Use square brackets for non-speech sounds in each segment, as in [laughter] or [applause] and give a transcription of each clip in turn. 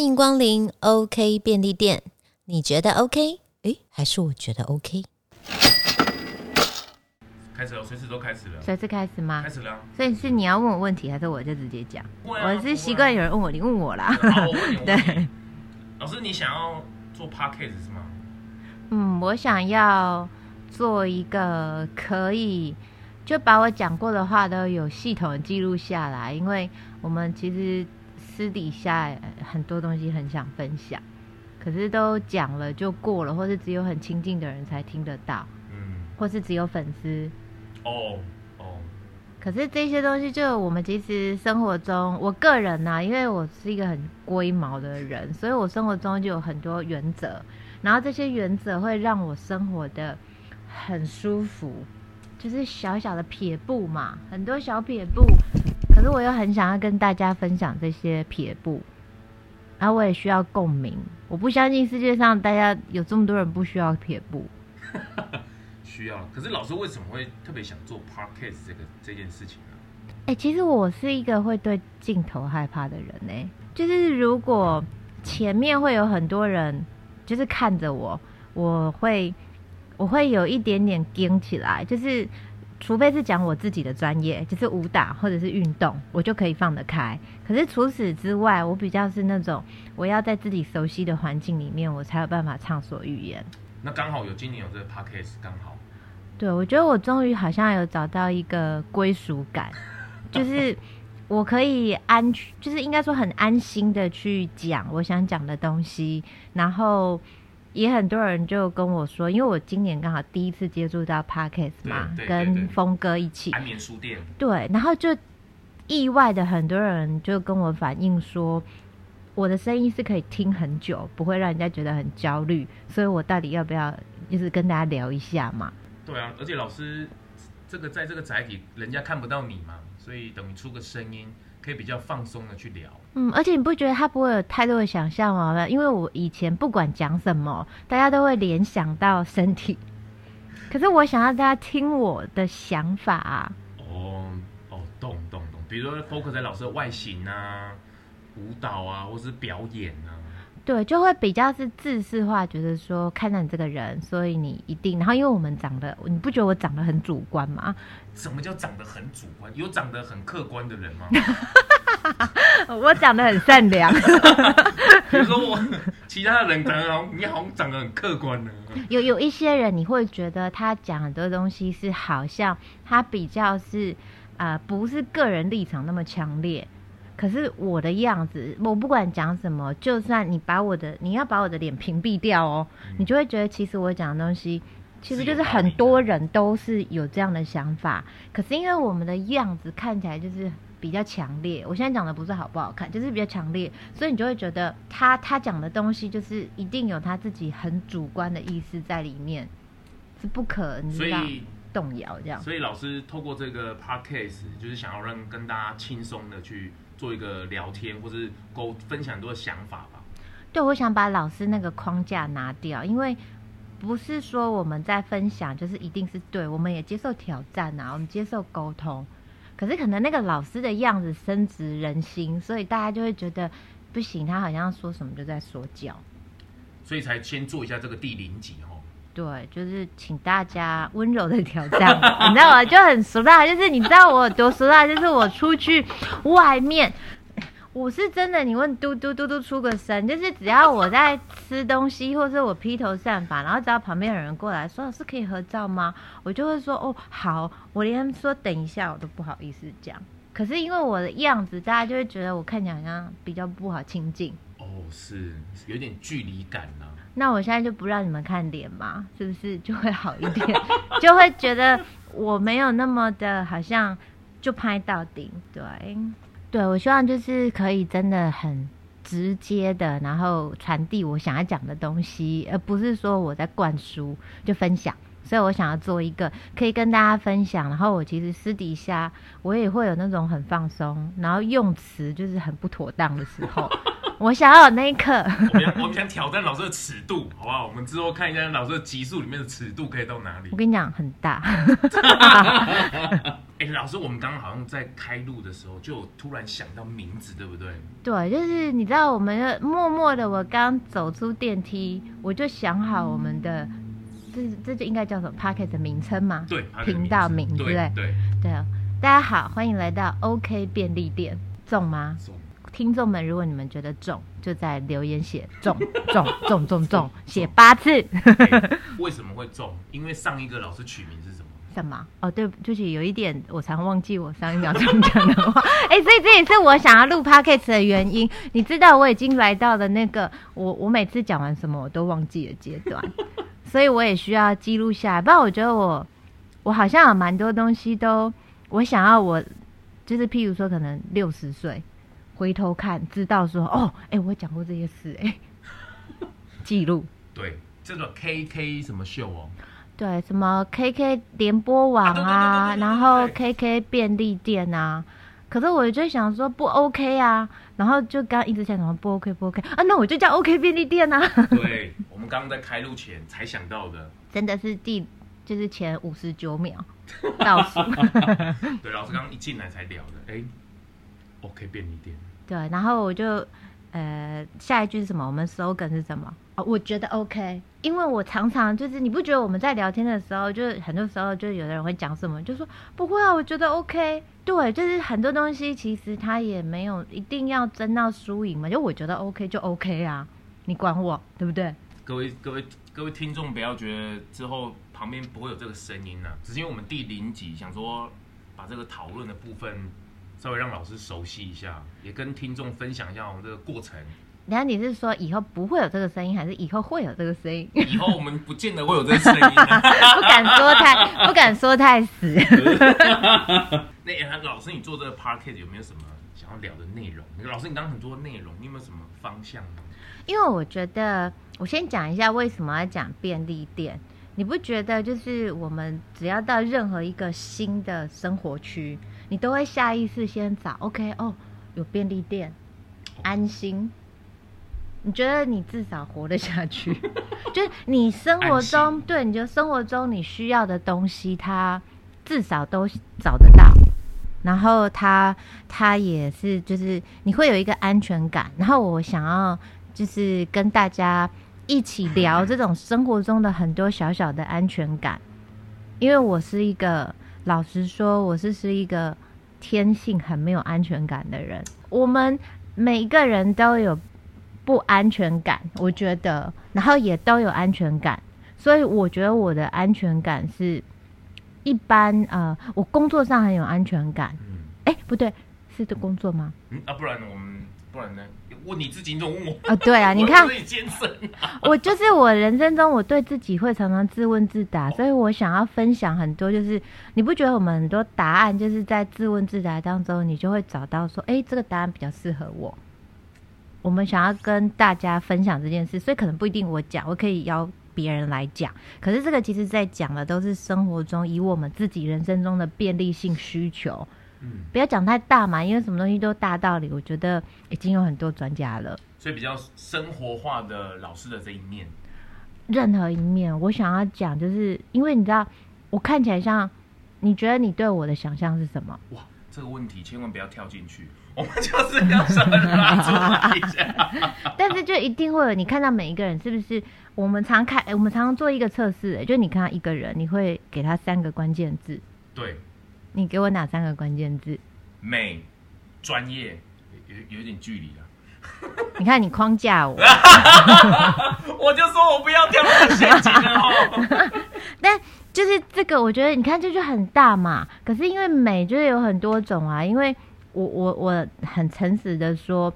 欢迎光临 OK 便利店。你觉得 OK？诶，还是我觉得 OK？开始了，随时都开始了，随时开始吗开？始了啊。所以是你要问我问题，还是我就直接讲？不会啊我是习惯有人问我，你问我啦。不会啊好，我问你，我问 [laughs] 对你，老师，你想要做 podcast 是吗？嗯，我想要做一个可以就把我讲过的话都有系统地记录下来，因为我们其实私底下呃很多东西很想分享，可是都讲了就过了，或是只有很亲近的人才听得到，嗯，或是只有粉丝。哦哦，可是这些东西，就我们其实生活中，我个人呢、因为我是一个很龟毛的人，所以我生活中就有很多原则，然后这些原则会让我生活的很舒服，就是小小的撇步嘛，很多小撇步，可是我又很想要跟大家分享这些撇步，然后我也需要共鸣，我不相信世界上大家有这么多人不需要撇步。[laughs] 需要。可是老师为什么会特别想做 podcast 这个这件事情呢？哎、其实我是一个会对镜头害怕的人呢、就是如果前面会有很多人，就是看着我，我会我会有一点点惊起来，就是除非是讲我自己的专业，就是武打或者是运动，我就可以放得开。可是除此之外，我比较是那种我要在自己熟悉的环境里面，我才有办法畅所欲言。那刚好有今年有这个 podcast，刚好。对，我觉得我终于好像有找到一个归属感，[laughs] 就是我可以安，就是应该说很安心的去讲我想讲的东西，然后也很多人就跟我说，因为我今年刚好第一次接触到 podcast 嘛，跟峰哥一起，安眠书店，对，然后就意外的很多人就跟我反映说，我的声音是可以听很久，不会让人家觉得很焦虑，所以我到底要不要就是跟大家聊一下嘛？对啊，而且老师这个在这个载体，人家看不到你嘛，所以等于出个声音，可以比较放松的去聊。嗯，而且你不觉得他不会有太多的想象吗？因为我以前不管讲什么，大家都会联想到身体，可是我想要大家听我的想法啊。哦哦，懂懂懂，比如说 focus 在老师的外形啊、舞蹈啊，或是表演啊。对，就会比较是自视化，觉得说看到你这个人，所以你一定。然后因为我们长得，你不觉得我长得很主观吗？什么叫长得很主观？有长得很客观的人吗？[laughs] 我长得很善良，[laughs] 比如说我 [laughs] 其他的人长得好像，你好像长得很客观呢。有有一些人你会觉得他讲很多东西是好像他比较是呃不是个人立场那么强烈，可是我的样子，我不管讲什么，就算你把我的你要把我的脸屏蔽掉哦，你就会觉得其实我讲的东西。其实就是很多人都是有这样的想法，可是因为我们的样子看起来就是比较强烈，我现在讲的不是好不好看，就是比较强烈，所以你就会觉得他他讲的东西就是一定有他自己很主观的意思在里面，是不可你知道所以，动摇这样。所以老师透过这个 podcast，就是想要让跟大家轻松的去做一个聊天，或是沟分享很多的想法吧。对，我想把老师那个框架拿掉，因为不是说我们在分享就是一定是对，我们也接受挑战啊，我们接受沟通。可是可能那个老师的样子深植人心，所以大家就会觉得不行，他好像说什么就在说教。所以才先做一下这个第零集哦。对，就是请大家温柔的挑战，你知道吗？就很俗辣，就是你知道我有多俗辣，就是我出去外面，我是真的，你问嘟嘟嘟嘟出个声，就是只要我在吃东西，或是我披头散发，然后只要旁边有人过来说老师可以合照吗？我就会说哦好，我连说等一下我都不好意思讲。可是因为我的样子，大家就会觉得我看起来好像比较不好亲近。哦，是有点距离感呐、那我现在就不让你们看脸嘛，是不是就会好一点？就会觉得我没有那么的好像就拍到顶。对，对我希望就是可以真的很直接的，然后传递我想要讲的东西，而不是说我在灌输就分享。所以我想要做一个可以跟大家分享，然后我其实私底下我也会有那种很放松，然后用词就是很不妥当的时候，[laughs] 我想要有那一刻。我们想我们想挑战老师的尺度，好不好？我们之后看一下老师的集数里面的尺度可以到哪里我。跟你讲，很大。[laughs] [laughs] 哎、老师，我们刚刚好像在开录的时候就突然想到名字，对不对？对，就是你知道，我们默默的，我刚走出电梯，我就想好我们的，这这就应该叫什么 p o c k e t 的名称吗？对，频道名字对名对不对，对啊，大家好，欢迎来到 OK 便利店，中吗？中听众们，如果你们觉得中，就在留言写中 [laughs] 中中中中，写八次。哎为什么会中？[laughs] 因为上一个老师取名是什么？什么？哦，对，就是有一点，我常忘记我上一秒钟讲的话。[laughs] 哎、所以这也是我想要录 podcast 的原因。你知道，我已经来到了那个我我每次讲完什么我都忘记的阶段，所以我也需要记录下来。不然我觉得我我好像有蛮多东西都我想要我就是譬如说可能六十岁回头看，知道说哦，哎、我讲过这些事、哎，[laughs] 记录。对，这个 KK 什么秀哦？对，什么 KK 联播网啊，然后 KK 便利店啊，可是我就想说不 OK 啊，然后就刚一直想什么不 OK 不 OK 啊，那我就叫 OK 便利店啊，对，[laughs] 我们刚刚在开录前才想到的。真的是第就是前五十九秒 [laughs] 倒数，对，老师刚刚一进来才聊的。哎，OK 便利店，对，然后我就呃下一句是什么？我们 slogan 是什么？我觉得 OK，因为我常常就是你不觉得我们在聊天的时候，就是很多时候就有的人会讲什么，就说不会啊，我觉得 OK。对，就是很多东西其实它也没有一定要争到输赢嘛，就我觉得 OK 就 OK 啊，你管我对不对？各位各位各位听众，不要觉得之后旁边不会有这个声音啊，只是因为我们第零集想说把这个讨论的部分稍微让老师熟悉一下，也跟听众分享一下我们这个过程。然后你是说以后不会有这个声音，还是以后会有这个声音？以后我们不见得会有这个声音、啊。[laughs] 不敢说太不敢说太死。[laughs] 那、欸、老师，你做这个 podcast 有没有什么想要聊的内容？老师，你刚刚很多内容，你有没有什么方向呢？因为我觉得，我先讲一下为什么要讲便利店。你不觉得就是我们只要到任何一个新的生活区，你都会下意识先找 OK 哦，有便利店，安心。你觉得你至少活得下去，[laughs] 就是你生活中对，你觉得生活中你需要的东西，它至少都找得到。然后它它也是就是你会有一个安全感。然后我想要就是跟大家一起聊这种生活中的很多小小的安全感，因为我是一个老实说，我是是一个天性很没有安全感的人。我们每一个人都有不安全感，我觉得，然后也都有安全感，所以我觉得我的安全感是一般呃，我工作上很有安全感。嗯哎，不对，是的工作吗？嗯啊，不然我们不然呢？问你自己，你怎么问我？啊，对啊，[laughs] 你看。我就是我人生中，我对自己会常常自问自答，所以我想要分享很多，就是你不觉得我们很多答案就是在自问自答当中，你就会找到说，哎，这个答案比较适合我。我们想要跟大家分享这件事，所以可能不一定我讲，我可以邀别人来讲。可是这个其实在讲的都是生活中以我们自己人生中的便利性需求，嗯，不要讲太大嘛，因为什么东西都大道理，我觉得已经有很多专家了。所以比较生活化的老师的这一面，任何一面，我想要讲，就是因为你知道，我看起来像，你觉得你对我的想象是什么？哇，这个问题千万不要跳进去，[laughs] 我们就是要稍微拉出来一下。[laughs] 但是就一定会有，你看到每一个人是不是？我们常看，哎我们常常做一个测试，哎就你看到一个人，你会给他三个关键字，对，你给我哪三个关键字？美、专业，有有有点距离了。[laughs] 你看你框架我，我就说我不要跳这个陷阱了哦。但就是这个，我觉得你看这就很大嘛。可是因为美就是有很多种啊，因为我我我很诚实的说，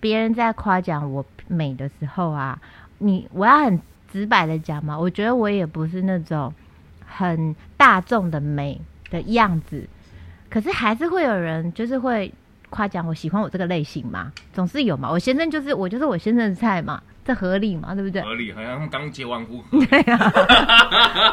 别人在夸奖我美的时候啊，你我要很直白的讲嘛，我觉得我也不是那种很大众的美的样子，可是还是会有人就是会夸奖我喜欢我这个类型嘛，总是有嘛。我先生就是我就是我先生的菜嘛，这合理嘛，对不对？合理，好像刚结完婚。[laughs]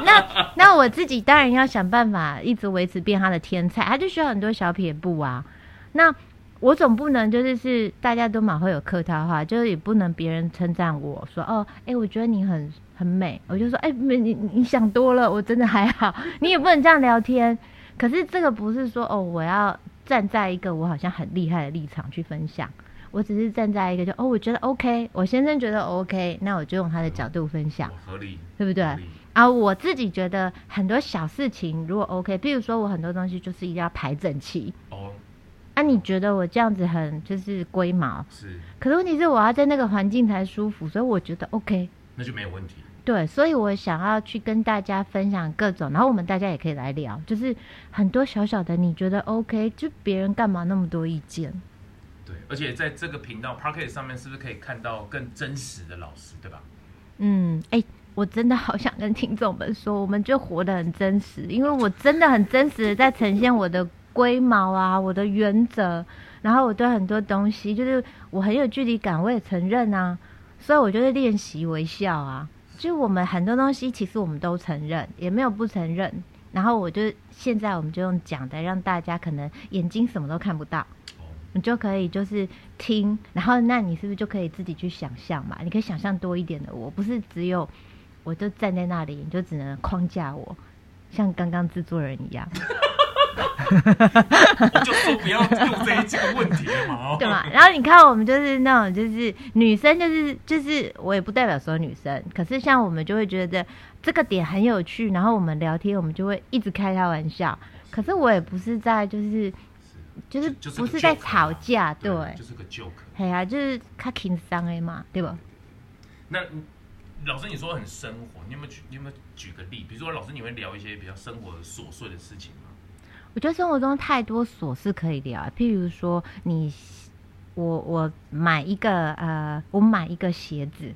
那那我自己当然要想办法一直维持变他的天才，他就需要很多小撇步啊。那我总不能就是是大家都蛮会有客套话，就是也不能别人称赞我说哦，哎、我觉得你很很美，我就说哎、没你你你想多了，我真的还好。你也不能这样聊天，可是这个不是说哦，我要站在一个我好像很厉害的立场去分享，我只是站在一个就哦，我觉得 OK，我先生觉得 OK，那我就用他的角度分享哦，合理，对不对？啊，我自己觉得很多小事情如果 OK，比如说我很多东西就是一定要排整齐，哦，啊，你觉得我这样子很就是龟毛，是，可是问题是我要在那个环境才舒服，所以我觉得 OK。那就没有问题。对，所以我想要去跟大家分享各种，然后我们大家也可以来聊，就是很多小小的你觉得 OK，就别人干嘛那么多意见？而且在这个频道 p a r k e t 上面，是不是可以看到更真实的老师，对吧？嗯，哎、我真的好想跟听众们说，我们就活得很真实，因为我真的很真实的在呈现我的龟毛啊，我的原则，然后我对很多东西，就是我很有距离感，我也承认啊，所以我就是练习微笑啊，就我们很多东西其实我们都承认，也没有不承认。然后我就现在我们就用讲的，让大家可能眼睛什么都看不到，你就可以就是听，然后那你是不是就可以自己去想象嘛？你可以想象多一点的我，不是只有我就站在那里，你就只能框架我，像刚刚制作人一样，[laughs] 我就说不要用这一这个问题了嘛，哦 [laughs] 对嘛？然后你看我们就是那种就是女生就是就是我也不代表所有女生，可是像我们就会觉得这个点很有趣，然后我们聊天我们就会一直开他玩笑，可是我也不是在就是就是不是在吵架，对。就是个 joke。哎呀、就是他情商的嘛，对吧？那嗯老师，你说很生活，你有没有举你有没有举个例？比如说，老师你会聊一些比较生活的琐碎的事情吗？我觉得生活中太多琐事可以聊，譬如说你，我我买一个呃，我买一个鞋子，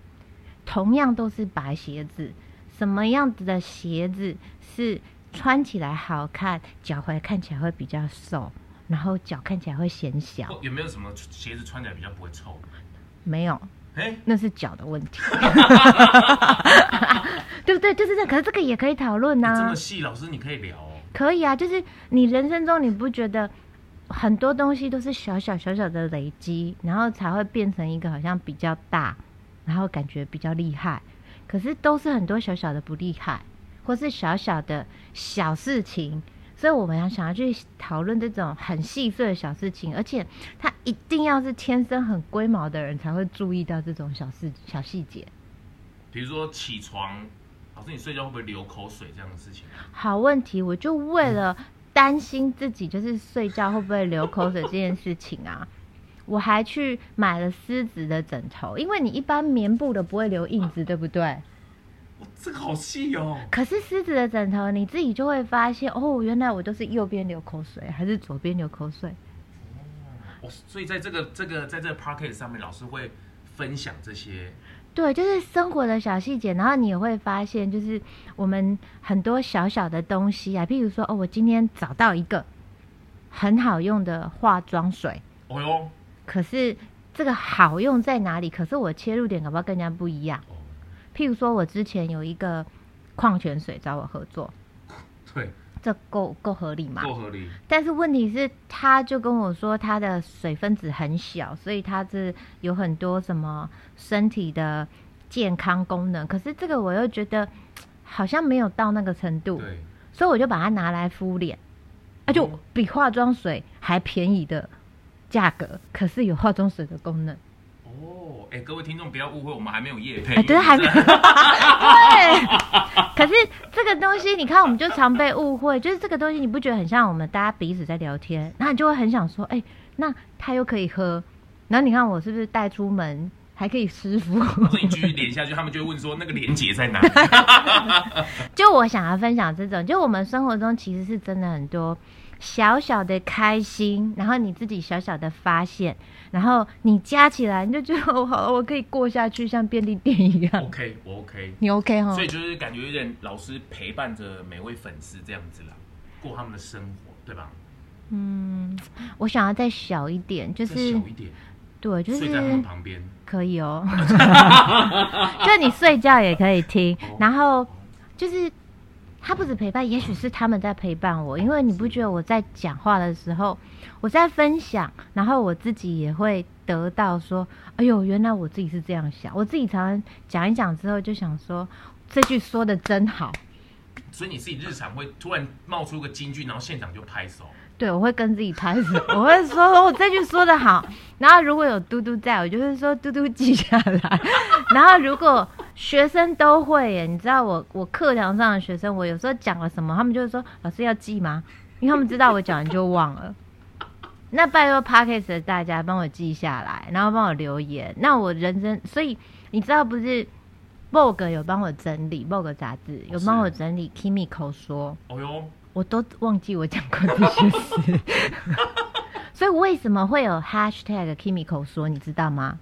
同样都是白鞋子，什么样子的鞋子是穿起来好看，脚踝看起来会比较瘦，然后脚看起来会显小？有没有什么鞋子穿起来比较不会臭？没有，哎、那是脚的问题，[laughs] 对不对？就是这，可是这个也可以讨论呐、这么细，老师你可以聊哦。可以啊，就是你人生中你不觉得很多东西都是小小小小的累积，然后才会变成一个好像比较大，然后感觉比较厉害，可是都是很多小小的不厉害，或是小小的小事情。所以我们要想要去讨论这种很细碎的小事情，而且他一定要是天生很龟毛的人才会注意到这种小事小细节。比如说起床，老师你睡觉会不会流口水这样的事情？好问题，我就为了担心自己就是睡觉会不会流口水这件事情啊，我还去买了丝质的枕头，因为你一般棉布的不会留印子，对不对？哇，这个好细哦。可是狮子的枕头，你自己就会发现，哦，原来我都是右边流口水，还是左边流口水。哦，所以在这个这个在这个 p a r k e t 上面，老师会分享这些。对，就是生活的小细节，然后你也会发现，就是我们很多小小的东西啊，譬如说，哦，我今天找到一个很好用的化妆水，哦哟，可是这个好用在哪里？可是我切入点搞不好更加不一样。哦，譬如说，我之前有一个矿泉水找我合作，对，这够够合理吗？够合理。但是问题是，他就跟我说他的水分子很小，所以他是有很多什么身体的健康功能。可是这个我又觉得好像没有到那个程度，对，所以我就把它拿来敷脸，啊，就嗯比化妆水还便宜的价格，可是有化妆水的功能。哦，哎，各位听众不要误会，我们还没有夜配。哎，对，[laughs] 还没有。[laughs] 对。可是这个东西，你看，我们就常被误会，就是这个东西，你不觉得很像我们大家彼此在聊天，那你就会很想说，哎、那他又可以喝，然后你看我是不是带出门还可以湿敷？你继续连下去，他们就会问说那个连结在哪？[laughs] 就我想要分享这种，就我们生活中其实是真的很多小小的开心，然后你自己小小的发现，然后你加起来，你就觉得我好，我可以过下去，像便利店一样。OK，我 OK。你 OK 哈所？以就是感觉有点老师陪伴着每位粉丝这样子啦，过他们的生活，对吧？嗯，我想要再小一点，就是小一点，对，就是睡在他们旁边。可以哦，[laughs] 就你睡觉也可以听，然后就是他不止陪伴，也许是他们在陪伴我，因为你不觉得我在讲话的时候，我在分享，然后我自己也会得到说，哎呦，原来我自己是这样想，我自己常常讲一讲之后就想说，这句说的真好，所以你自己日常会突然冒出个金句，然后现场就拍手。对，我会跟自己拍手，我会说我这句说的好。然后如果有嘟嘟在，我就会说嘟嘟记下来。[laughs] 然后如果学生都会耶，你知道我我课堂上的学生，我有时候讲了什么，他们就会说老师要记吗？因为他们知道我讲完就忘了。那拜托 p a r k e s 的大家帮我记下来，然后帮我留言。那我人生，所以你知道不是 Vogue 有帮我整理 Vogue 杂志有帮我整理 Kimi 口说。哦哟，我都忘记我讲过这些事，所以为什么会有 hashtag Kimiko 说，你知道吗？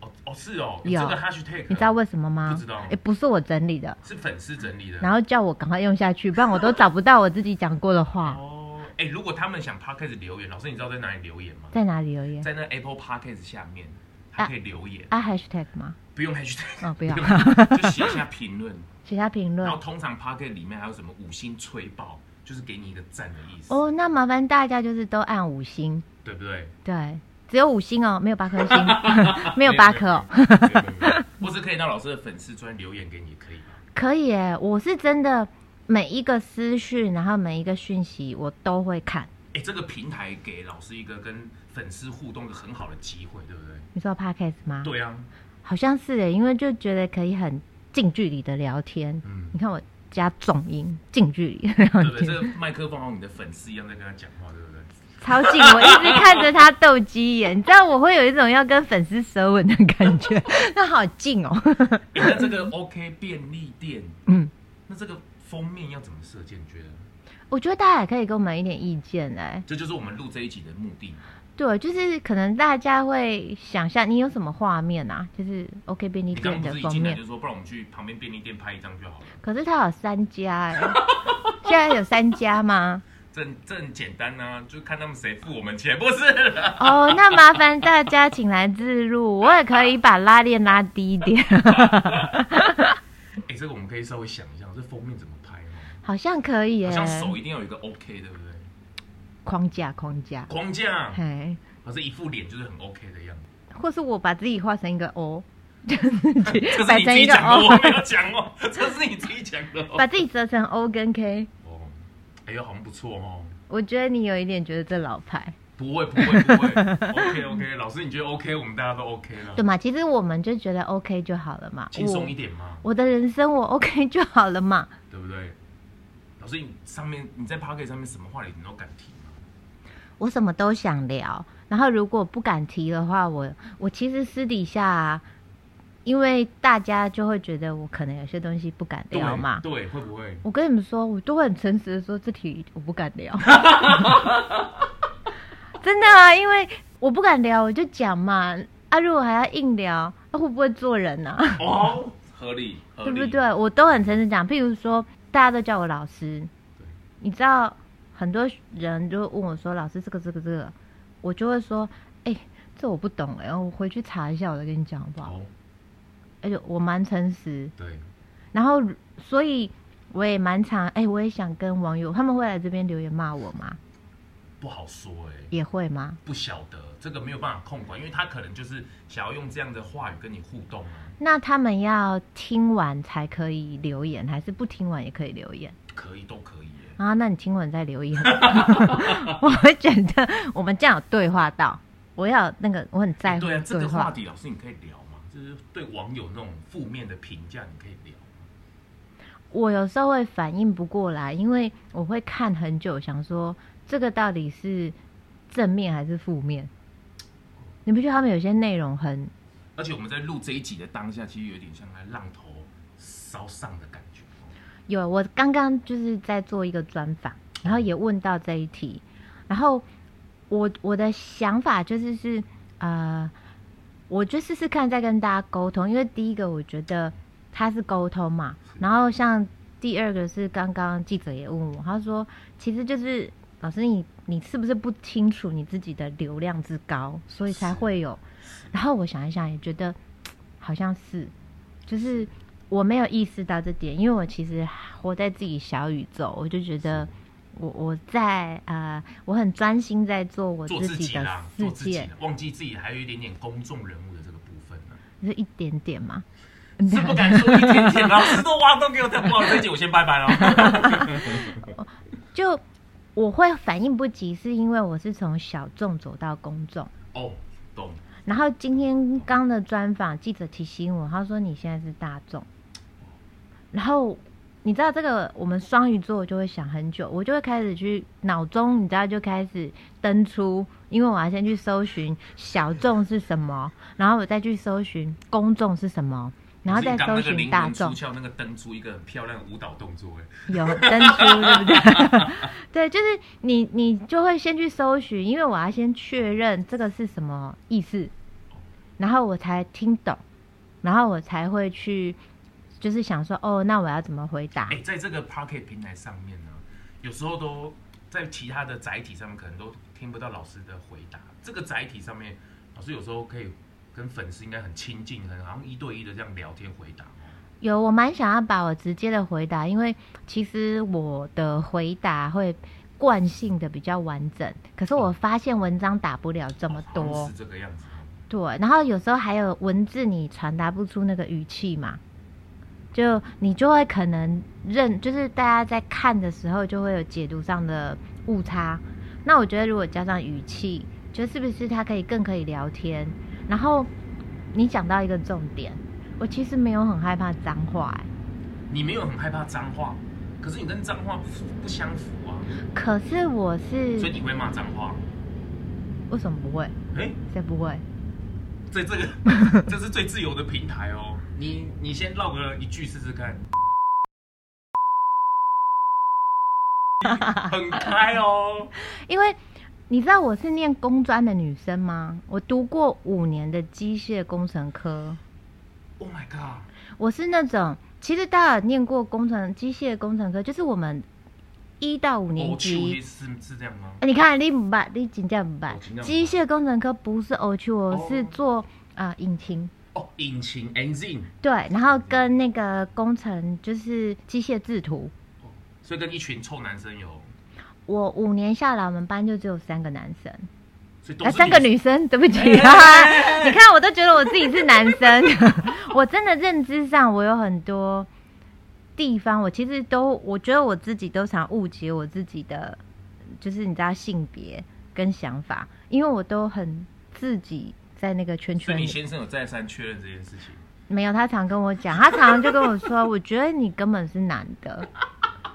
哦哦是哦，有这个 hashtag，你知道为什么吗？不知道哎、不是我整理的，是粉丝整理的。然后叫我赶快用下去，不然我都找不到我自己讲过的话。哦，哎，如果他们想 podcast 留言，老师你知道在哪里留言吗？在哪里留言？在那 Apple podcast 下面还可以留言，啊 hashtag 吗？不用 hashtag，哦，不要，就 [laughs] 写下评论。写下评论然后。通常 podcast 里面还有什么五星吹爆，就是给你一个赞的意思，哦，那麻烦大家就是都按五星，对不对？对，只有五星哦，没有八颗星，[laughs] 没有八颗哦。没有。没有没有或是可以让老师的粉丝专留言给你，可以吗？[laughs] 可以耶，我是真的每一个私讯，然后每一个讯息我都会看。哎，这个平台给老师一个跟粉丝互动的很好的机会，对不对？你说 podcast 吗？对啊，好像是诶，因为就觉得可以很近距离的聊天。嗯，你看我加重音，近距离聊对不对？这，个麦克风好像你的粉丝一样在跟他讲话，对不对？超近，我一直看着他斗鸡眼，[laughs] 你知道我会有一种要跟粉丝舌吻的感觉，[laughs] 那好近哦。哎，[laughs] 那这个 OK 便利店，嗯，那这个封面要怎么设计？你觉得？我觉得大家也可以给我们一点意见哎。这就是我们录这一集的目的。对，就是可能大家会想象你有什么画面啊？就是 OK 便利店的封面，就说，不然我们去旁边便利店拍一张就好了。可是它有三家哎，现在有三家吗？[laughs] 这这很简单啊，就看他们谁付我们钱，不是啦？哦，那麻烦大家请来自入，我也可以把拉链拉低一点，[laughs] 哎、这个我们可以稍微想一下，这封面怎么拍哦？好像可以耶好。像手一定要有一个 OK，对不对？框架框架，框架，嘿，可是一副脸就是很 OK 的样子。或是我把自己画成一个 O，[laughs] [laughs] 这是摆成一个你自己讲的，O，我没有讲哦，[laughs] 这是你自己讲的哦。把自己折成 O 跟 K。哦，哎呦，好像不错哦。我觉得你有一点觉得这老派，不会，不会，不会。OK OK，老师你觉得 OK，我们大家都 OK 了对，嘛？其实我们就觉得 OK 就好了嘛。轻松一点嘛，我的人生我 OK 就好了嘛。对不对？老师，你上面你在 p o c k e t 上面什么话你都敢提吗？我什么都想聊，然后如果不敢提的话，我我其实私底下、啊，因为大家就会觉得我可能有些东西不敢聊嘛。对，会不会？我跟你们说，我都会很诚实的说，这题我不敢聊。[laughs] 真的啊，因为我不敢聊，我就讲嘛。啊，如果还要硬聊，那、会不会做人呢、啊？哦，合理，合理，对不对？我都很诚实讲。譬如说，大家都叫我老师，你知道，很多人就问我说：“老师，这个、这个、这个”，我就会说：“哎、这我不懂哎、我回去查一下，我再跟你讲好不好哦，？”而且我蛮诚实，对，然后所以我也蛮常哎、我也想跟网友，他们会来这边留言骂我吗？不好说哎、也会吗？不晓得这个没有办法控管，因为他可能就是想要用这样的话语跟你互动啊，那他们要听完才可以留言，还是不听完也可以留言？可以都可啊，那你听完再留言，[laughs] 我会觉得我们这样有对话到，我要有那个我很在乎对啊，这个话话题老师你可以聊吗？就是对网友那种负面的评价，你可以聊。我有时候会反应不过来，因为我会看很久，想说这个到底是正面还是负面？你不觉得他们有些内容很而且我们在录这一集的当下，其实有点像在浪头烧上的感觉哦。有？我刚刚就是在做一个专访，然后也问到这一题，然后我我的想法就是是呃，我就试试看再跟大家沟通，因为第一个我觉得他是沟通嘛，然后像第二个是刚刚记者也问我，他说其实就是老师你你是不是不清楚你自己的流量之高，所以才会有，然后我想一想也觉得好像是，就是我没有意识到这点，因为我其实活在自己小宇宙，我就觉得我我在呃我很专心在做我做自自己的己啦，世做自己界，，忘记自己还有一点点公众人物的这个部分呢、就是一点点嘛。是不敢说一点点，[laughs] 老师都挖洞给我跳，不好，这一集我先拜拜了。[laughs] 就我会反应不及，是因为我是从小众走到公众。哦，懂。然后今天刚的专访，记者提醒我，他说你现在是大众。然后你知道这个，我们双鱼座就会想很久，我就会开始去脑中，你知道就开始登出，因为我要先去搜寻小众是什么，[laughs] 然后我再去搜寻公众是什么，然后再搜寻大众。出窍那个登出一个很漂亮的舞蹈动作，哎，有登出对不对？[laughs] 对，就是你你就会先去搜寻，因为我要先确认这个是什么意思，然后我才听懂，然后我才会去。就是想说，哦，那我要怎么回答？哎，在这个 Pocket 平台上面呢，有时候都在其他的载体上面，可能都听不到老师的回答。这个载体上面，老师有时候可以跟粉丝应该很亲近，很好像一对一的这样聊天回答。有，我蛮想要把我直接的回答，因为其实我的回答会惯性的比较完整，可是我发现文章打不了这么多，是这个样子。对，然后有时候还有文字你传达不出那个语气嘛。就你就会可能认，就是大家在看的时候就会有解读上的误差。那我觉得如果加上语气，就是不是他可以更可以聊天？然后你讲到一个重点，我其实没有很害怕脏话，哎，你没有很害怕脏话，可是你跟脏话不不相符啊。可是我是，所以你会骂脏话？为什么不会？哎，谁不会？在这个 [laughs] 这是最自由的平台哦。你你先唠个一句试试看，[laughs] 很开哦。因为你知道我是念工专的女生吗？我读过五年的机械工程科。Oh my god！我是那种，其实大家念过工程机械工程科，就是我们一到五年级是是这样吗？你看你不办，你请假不办。机械工程科不是 O 区，我是做啊引擎。哦，引擎 engine 对，然后跟那个工程就是机械制图，所以跟一群臭男生有。我五年下来，我们班就只有三个男生，啊，三个女生，对不起啊！你看，我都觉得我自己是男生，我真的认知上我有很多地方，我其实都我觉得我自己都常误解我自己的，就是你知道性别跟想法，因为我都很自己。在那个圈圈，你先生有再三确认这件事情？没有，他常跟我讲，他常常就跟我说，我觉得你根本是男的，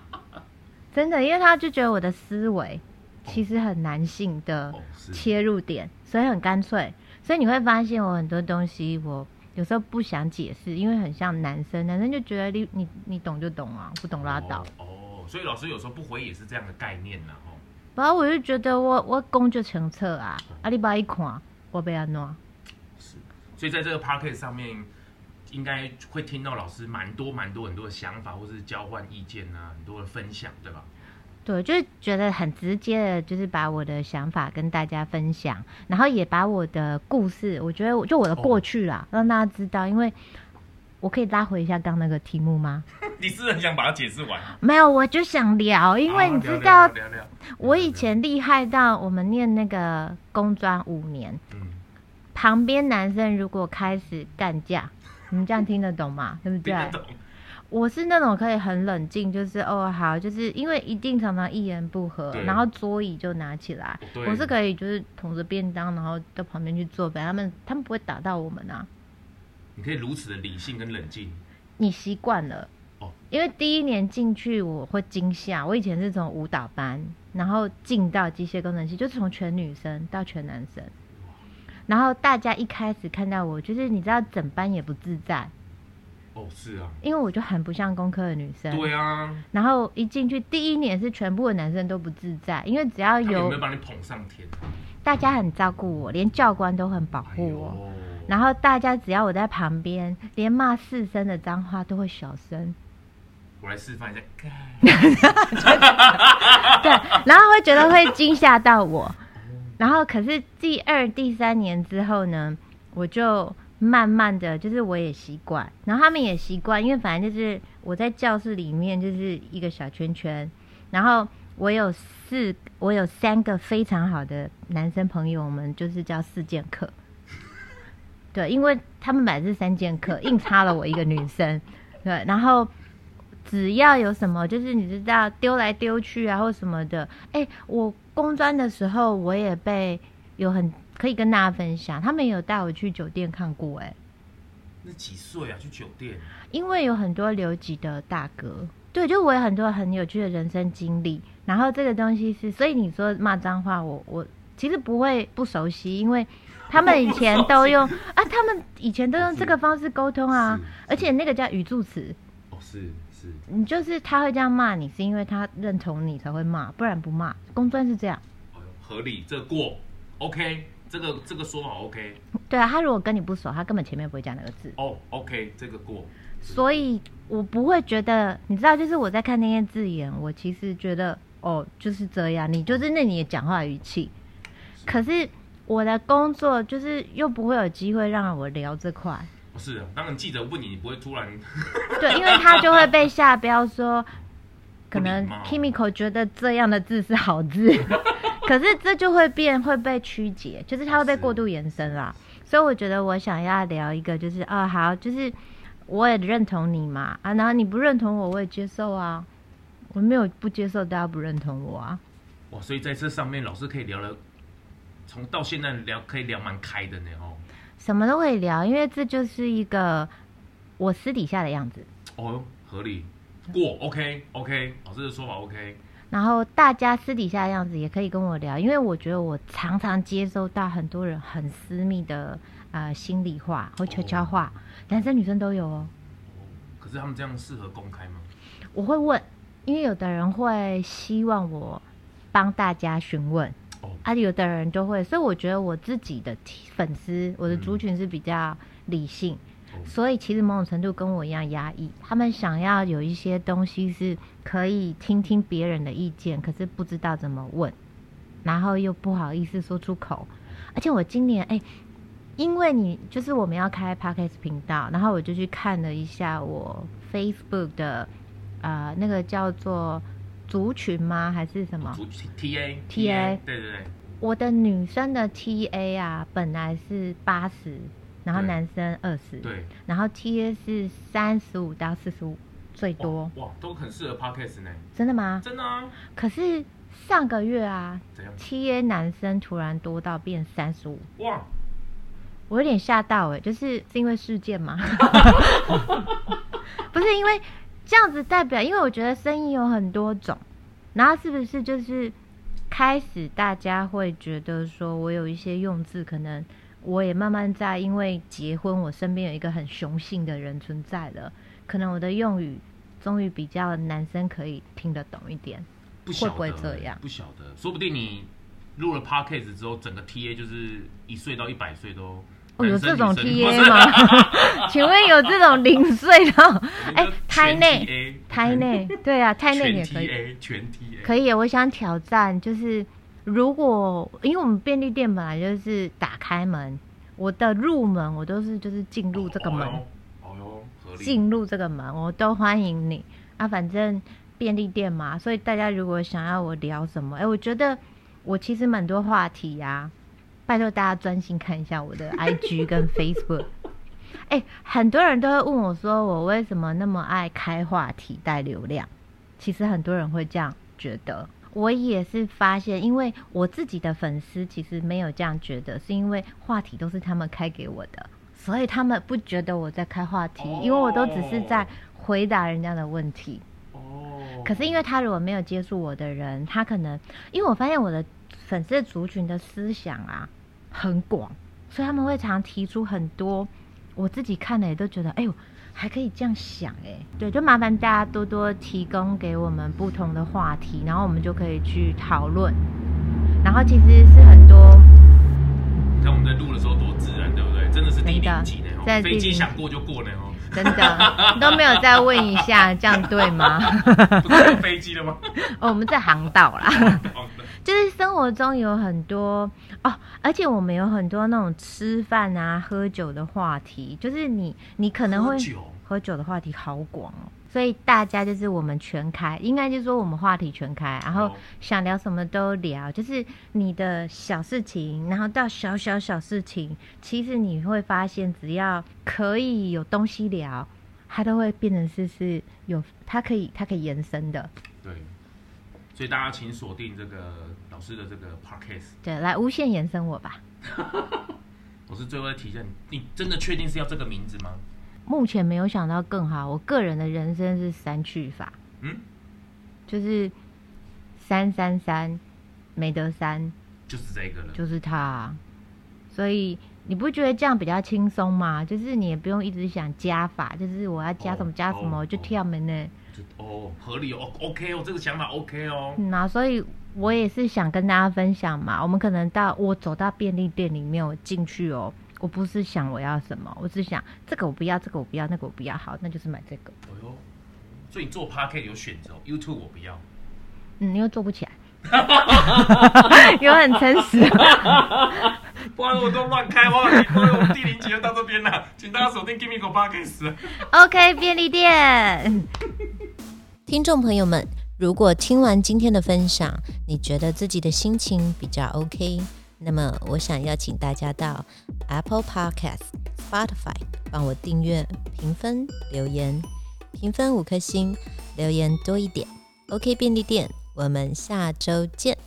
[laughs] 真的，因为他就觉得我的思维其实很男性的切入点，所以很干脆。所以你会发现我很多东西，我有时候不想解释，因为很像男生，男生就觉得你你你懂就懂啊，不懂拉倒。哦，所以老师有时候不回也是这样的概念呢，哦。然后我就觉得我我工作成册啊，阿里巴一看。我被安诺，是，所以在这个 p a r k e t 上面，应该会听到老师蛮多蛮多很多的想法，或是交换意见啊，很多的分享，对吧？对，就是觉得很直接的，就是把我的想法跟大家分享，然后也把我的故事，我觉得就我的过去啦，让大家知道，因为我可以拉回一下刚那个题目吗？[laughs] 你是很想把它解释完？没有，我就想聊，因为你知道，我以前厉害到我们念那个工专五年。旁边男生如果开始干架，你们这样听得懂吗？[laughs] 对不对？我是那种可以很冷静，就是哦好，就是因为一定常常一言不合，然后桌椅就拿起来。我是可以就是捧着便当，然后到旁边去坐，反正他们他们不会打到我们啊。你可以如此的理性跟冷静。你习惯了哦，因为第一年进去我会惊吓。我以前是从舞蹈班，然后进到机械工程系，就是从全女生到全男生。然后大家一开始看到我，就是你知道，整班也不自在。哦，是啊。因为我就很不像工科的女生。对啊。然后一进去，第一年是全部的男生都不自在，因为只要有有没有把你捧上天？大家很照顾我，连教官都很保护我。然后大家只要我在旁边，连骂四声的脏话都会小声。我来示范一下。[laughs] 对，然后会觉得会惊吓到我。然后，可是第二、第三年之后呢，我就慢慢的就是我也习惯，然后他们也习惯，因为反正就是我在教室里面就是一个小圈圈，然后我有四，我有三个非常好的男生朋友，我们就是叫四剑客。对，因为他们买的是三剑客，[laughs] 硬插了我一个女生，对，然后只要有什么，就是你知道丢来丢去啊或什么的，哎，我工专的时候我也被有很可以跟大家分享，他们有带我去酒店看过，哎，那几岁啊？去酒店？因为有很多留级的大哥，对，就我有很多很有趣的人生经历，然后这个东西是，所以你说骂脏话，我我其实不会不熟悉，因为他们以前都用 [laughs] 啊，他们以前都用这个方式沟通啊，而且那个叫语助词，哦，是是，你就是他会这样骂你，是因为他认同你才会骂，不然不骂。公专是这样，合理，这过，OK。这个这个说法 OK，对啊，他如果跟你不熟，他根本前面不会加那个字。哦，OK，这个过。所以我不会觉得，你知道，就是我在看那些字眼，我其实觉得，哦，就是这样，你就是那你的讲话语气。可是我的工作就是又不会有机会让我聊这块。不是，当然记者问你，你不会突然。[laughs] 对，因为他就会被下标说，可能 Kimiko 觉得这样的字是好字。[laughs] 可是这就会变，会被曲解，就是它会被过度延伸啦。所以我觉得我想要聊一个，就是啊，好，就是我也认同你嘛，啊，然后你不认同我，我也接受啊，我没有不接受大家不认同我啊。哇，所以在这上面，老师可以聊了，从到现在聊可以聊蛮开的呢，哦。什么都可以聊，因为这就是一个我私底下的样子。哦，合理，过，OK，OK，老师的说法 OK。然后大家私底下的样子也可以跟我聊，因为我觉得我常常接收到很多人很私密的呃心里话或悄悄话，男生女生都有哦。可是他们这样适合公开吗？我会问，因为有的人会希望我帮大家询问，啊，有的人都会，所以我觉得我自己的粉丝，我的族群是比较理性。所以其实某种程度跟我一样压抑，他们想要有一些东西是可以听听别人的意见，可是不知道怎么问，然后又不好意思说出口。而且我今年哎，因为你就是我们要开 podcast 频道，然后我就去看了一下我 Facebook 的呃那个叫做族群吗？还是什么？族 T A T A 对对对，我的女生的 T A 啊，本来是八十。然后男生二十，对，然后 T A 是三十五到四十五，最多哇，都很适合 Podcast 呢。真的吗？真的啊。可是上个月啊，T A 男生突然多到变三十五，哇，我有点吓到哎，就是是因为事件吗？[laughs] 不是因为这样子代表，因为我觉得声音有很多种，然后是不是就是开始大家会觉得说我有一些用字可能。我也慢慢在，因为结婚，我身边有一个很雄性的人存在了，可能我的用语终于比较男生可以听得懂一点，不会不会这样？不晓得，说不定你录了 podcast 之后，整个 TA 就是一岁到一百岁都哦，有这种 TA 吗？[laughs] 请问有这种零碎的？哎，胎内，胎内，对啊，胎内也可以，全 TA 可以。我想挑战就是。如果因为我们便利店本来就是打开门，我的入门我都是就是进入这个门，哦进入这个门我都欢迎你啊，反正便利店嘛，所以大家如果想要我聊什么，哎，我觉得我其实蛮多话题呀，拜托大家专心看一下我的 IG 跟 Facebook，[laughs] 哎，很多人都会问我说我为什么那么爱开话题带流量，其实很多人会这样觉得。我也是发现，因为我自己的粉丝其实没有这样觉得，是因为话题都是他们开给我的，所以他们不觉得我在开话题，因为我都只是在回答人家的问题。哦。可是因为他如果没有接触我的人，他可能因为我发现我的粉丝族群的思想啊很广，所以他们会常提出很多我自己看了也都觉得，哎呦。还可以这样想哎，对，就麻烦大家多多提供给我们不同的话题，然后我们就可以去讨论。然后其实是很多，你看我们在录的时候多自然，对不对？真的是第零级呢，在飞机想过就过呢哦。真的，[laughs] 你都没有再问一下，这样对吗？[laughs] 不是飞机了吗？[laughs] 哦，我们在航道啦。就是生活中有很多哦，而且我们有很多那种吃饭啊、喝酒的话题。就是你，你可能会喝酒，喝酒的话题好广哦。所以大家就是我们全开，应该就是说我们话题全开，然后哦想聊什么都聊，就是你的小事情，然后到小小小事情，其实你会发现，只要可以有东西聊，它都会变成是是有它可以它可以延伸的。对，所以大家请锁定这个老师的这个 podcast。对，来无限延伸我吧。[laughs] 我是最后再提一下，你你真的确定是要这个名字吗？目前没有想到更好，我个人的人生是三去法，嗯，就是三三三，没得三，就是这个了。就是他啊。所以你不觉得这样比较轻松吗？就是你也不用一直想加法，就是我要加什么哦加什么，哦就跳门呢。哦，合理哦，OK 哦，这个想法 OK 哦。嗯啊，所以我也是想跟大家分享嘛。我们可能到我走到便利店里面，我进去哦，我不是想我要什么，我是想这个我不要，这个我不要，那个我不要，好，那就是买这个。哎呦，所以你做 p a r k e t 有选择哦，YouTube 我不要。嗯，因为做不起来，[laughs] 有很诚实。[laughs] 不然我都乱开我们第零集就到这边了，请大家锁定 Give me Go Podcast。OK，便利店。听众朋友们，如果听完今天的分享，你觉得自己的心情比较 OK，那么我想邀请大家到 Apple Podcast、Spotify 帮我订阅、评分、留言，评分五颗星，留言多一点。OK 便利店，我们下周见。